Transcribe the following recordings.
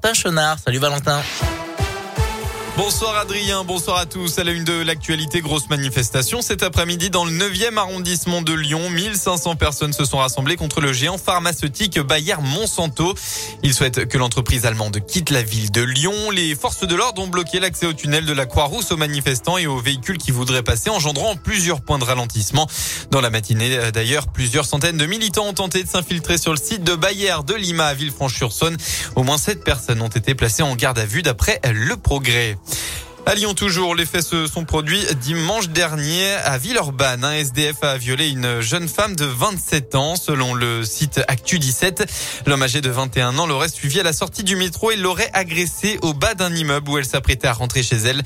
Chenard. Salut Valentin. Bonsoir Adrien, bonsoir à tous. À la une de l'actualité, grosse manifestation cet après-midi dans le 9e arrondissement de Lyon. 1500 personnes se sont rassemblées contre le géant pharmaceutique Bayer Monsanto. Ils souhaitent que l'entreprise allemande quitte la ville de Lyon. Les forces de l'ordre ont bloqué l'accès au tunnel de la Croix-Rousse aux manifestants et aux véhicules qui voudraient passer, engendrant plusieurs points de ralentissement. Dans la matinée, d'ailleurs, plusieurs centaines de militants ont tenté de s'infiltrer sur le site de Bayer de Lima à Villefranche-sur-Saône. Au moins sept personnes ont été placées en garde à vue d'après le progrès. À toujours, les faits se sont produits dimanche dernier à Villeurbanne. Un SDF a violé une jeune femme de 27 ans. Selon le site Actu 17, l'homme âgé de 21 ans l'aurait suivi à la sortie du métro et l'aurait agressé au bas d'un immeuble où elle s'apprêtait à rentrer chez elle.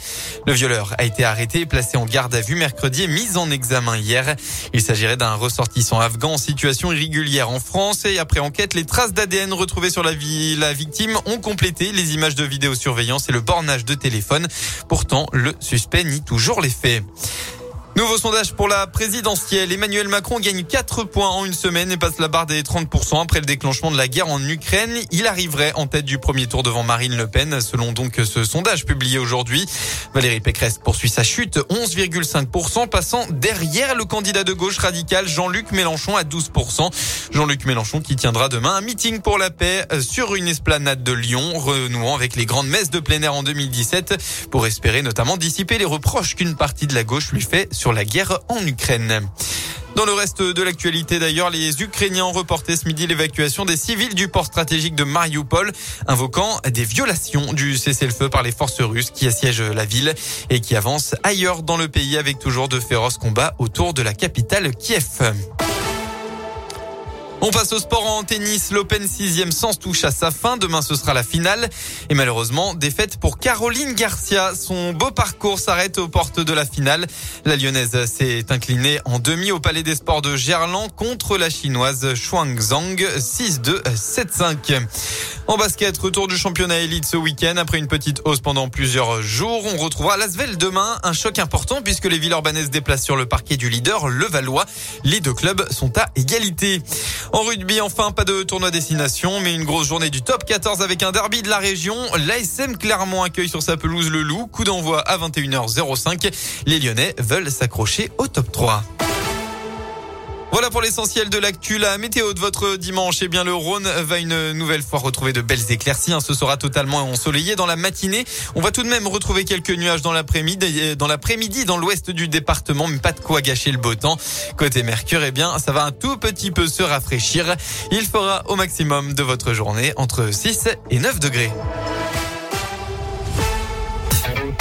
Le violeur a été arrêté placé en garde à vue mercredi et mis en examen hier. Il s'agirait d'un ressortissant afghan en situation irrégulière en France et après enquête, les traces d'ADN retrouvées sur la, vie, la victime ont complété les images de vidéosurveillance et le bornage de téléphone. Pourtant, le suspect nie toujours les faits. Nouveau sondage pour la présidentielle. Emmanuel Macron gagne 4 points en une semaine et passe la barre des 30% après le déclenchement de la guerre en Ukraine. Il arriverait en tête du premier tour devant Marine Le Pen, selon donc ce sondage publié aujourd'hui. Valérie Pécresse poursuit sa chute, 11,5%, passant derrière le candidat de gauche radical Jean-Luc Mélenchon à 12%. Jean-Luc Mélenchon qui tiendra demain un meeting pour la paix sur une esplanade de Lyon, renouant avec les grandes messes de plein air en 2017 pour espérer notamment dissiper les reproches qu'une partie de la gauche lui fait la guerre en Ukraine. Dans le reste de l'actualité d'ailleurs, les Ukrainiens ont reporté ce midi l'évacuation des civils du port stratégique de Mariupol, invoquant des violations du cessez-le-feu par les forces russes qui assiègent la ville et qui avancent ailleurs dans le pays avec toujours de féroces combats autour de la capitale Kiev. On passe au sport en tennis. L'Open 6e sens touche à sa fin. Demain, ce sera la finale. Et malheureusement, défaite pour Caroline Garcia. Son beau parcours s'arrête aux portes de la finale. La lyonnaise s'est inclinée en demi au Palais des Sports de Gerland contre la chinoise Zhang 6-2, 7-5. En basket, retour du championnat élite ce week-end. Après une petite hausse pendant plusieurs jours, on retrouvera Lasvel demain. Un choc important puisque les Villeurbanaises déplacent sur le parquet du leader, le Valois. Les deux clubs sont à égalité. En rugby, enfin, pas de tournoi destination, mais une grosse journée du top 14 avec un derby de la région. L'ASM Clermont accueille sur sa pelouse le Loup. Coup d'envoi à 21h05. Les Lyonnais veulent s'accrocher au top 3. Voilà pour l'essentiel de l'actu. La météo de votre dimanche, eh bien le Rhône va une nouvelle fois retrouver de belles éclaircies. Hein. Ce sera totalement ensoleillé dans la matinée. On va tout de même retrouver quelques nuages dans l'après-midi, dans l'après-midi dans l'ouest du département, mais pas de quoi gâcher le beau temps. Côté Mercure, eh bien ça va un tout petit peu se rafraîchir. Il fera au maximum de votre journée entre 6 et 9 degrés.